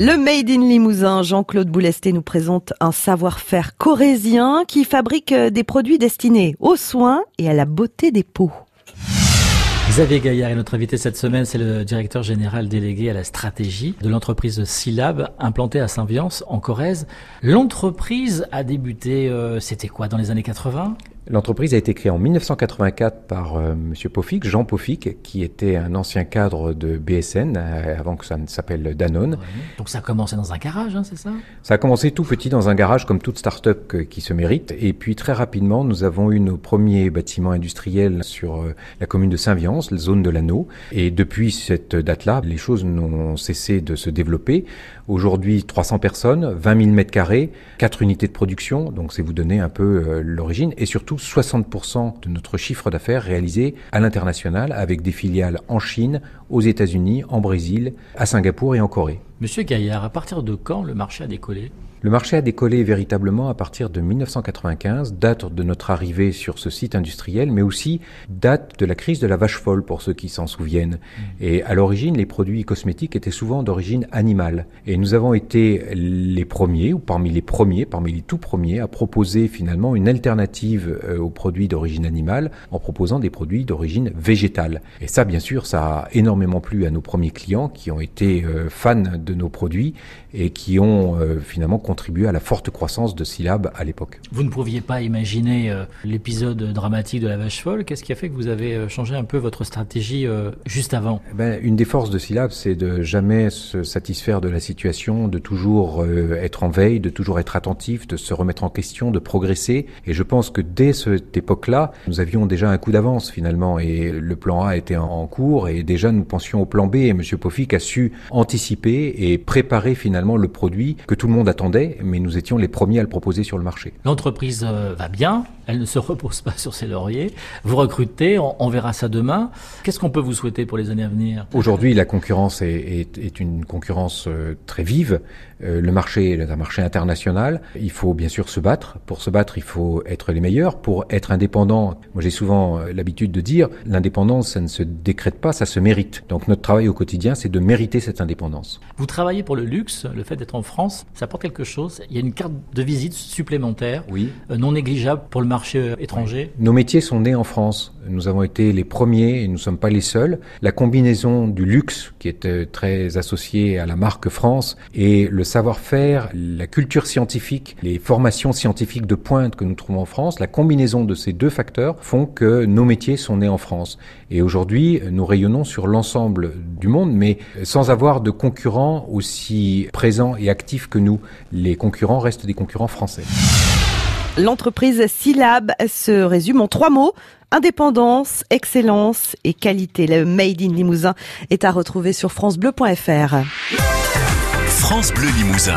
Le Made in Limousin, Jean-Claude Boulesté nous présente un savoir-faire corésien qui fabrique euh, des produits destinés aux soins et à la beauté des peaux. Xavier Gaillard est notre invité cette semaine, c'est le directeur général délégué à la stratégie de l'entreprise Silab, implantée à Saint-Viance, en Corrèze. L'entreprise a débuté, euh, c'était quoi, dans les années 80 L'entreprise a été créée en 1984 par euh, Monsieur Pofic, Jean Pofic, qui était un ancien cadre de BSN euh, avant que ça ne s'appelle Danone. Donc ça a commencé dans un garage, hein, c'est ça? Ça a commencé tout petit dans un garage, comme toute start-up qui se mérite. Et puis très rapidement, nous avons eu nos premiers bâtiments industriels sur euh, la commune de Saint-Viance, la zone de l'Anneau. Et depuis cette date-là, les choses n'ont cessé de se développer. Aujourd'hui, 300 personnes, 20 000 mètres carrés, 4 unités de production. Donc c'est vous donner un peu l'origine et surtout 60% de notre chiffre d'affaires réalisé à l'international avec des filiales en Chine, aux États-Unis, en Brésil, à Singapour et en Corée. Monsieur Gaillard, à partir de quand le marché a décollé? Le marché a décollé véritablement à partir de 1995, date de notre arrivée sur ce site industriel, mais aussi date de la crise de la vache folle pour ceux qui s'en souviennent. Mmh. Et à l'origine, les produits cosmétiques étaient souvent d'origine animale. Et nous avons été les premiers, ou parmi les premiers, parmi les tout premiers, à proposer finalement une alternative euh, aux produits d'origine animale en proposant des produits d'origine végétale. Et ça, bien sûr, ça a énormément plu à nos premiers clients qui ont été euh, fans de nos produits et qui ont euh, finalement contribué à la forte croissance de Syllab à l'époque. Vous ne pouviez pas imaginer euh, l'épisode dramatique de la vache folle. Qu'est-ce qui a fait que vous avez euh, changé un peu votre stratégie juste avant? Eh ben, Une des forces de Syllab, c'est de jamais se satisfaire de la situation, de toujours être en veille, de toujours être attentif, de se remettre en question, de progresser. Et je pense que dès cette époque-là, nous avions déjà un coup d'avance finalement et le plan A était en cours et déjà nous pensions au plan B et M. Pofic a su anticiper et préparer finalement le produit que tout le monde attendait, mais nous étions les premiers à le proposer sur le marché. L'entreprise euh, va bien, elle ne se repose pas sur ses lauriers. Vous recrutez, on, verra ça demain. Qu'est-ce qu'on peut vous souhaiter pour les années à venir? Aujourd'hui, la concurrence est, une concurrence euh, très vive. Euh, le marché est un marché international. Il faut bien sûr se battre. Pour se battre, il faut être les meilleurs. Pour être indépendant, moi j'ai souvent l'habitude de dire, l'indépendance, ça ne se décrète pas, ça se mérite. Donc notre travail au quotidien, c'est de mériter cette indépendance. Vous travaillez pour le luxe, le fait d'être en France, ça apporte quelque chose. Il y a une carte de visite supplémentaire, oui. Euh, non négligeable pour le marché euh, étranger. Nos métiers sont nés en France. Nous avons été les premiers et nous ne sommes pas les seuls. La combinaison du luxe, qui est euh, très associé à la marque France, et le savoir-faire, la culture scientifique, les formations scientifiques de pointe que nous trouvons en France, la combinaison de ces deux facteurs font que nos métiers sont nés en France. Et aujourd'hui, nous rayonnons sur l'ensemble du monde, mais sans avoir de concurrents aussi présents et actifs que nous. Les concurrents restent des concurrents français. L'entreprise Silab se résume en trois mots. Indépendance, excellence et qualité. Le Made in Limousin est à retrouver sur francebleu.fr. France Bleu Limousin.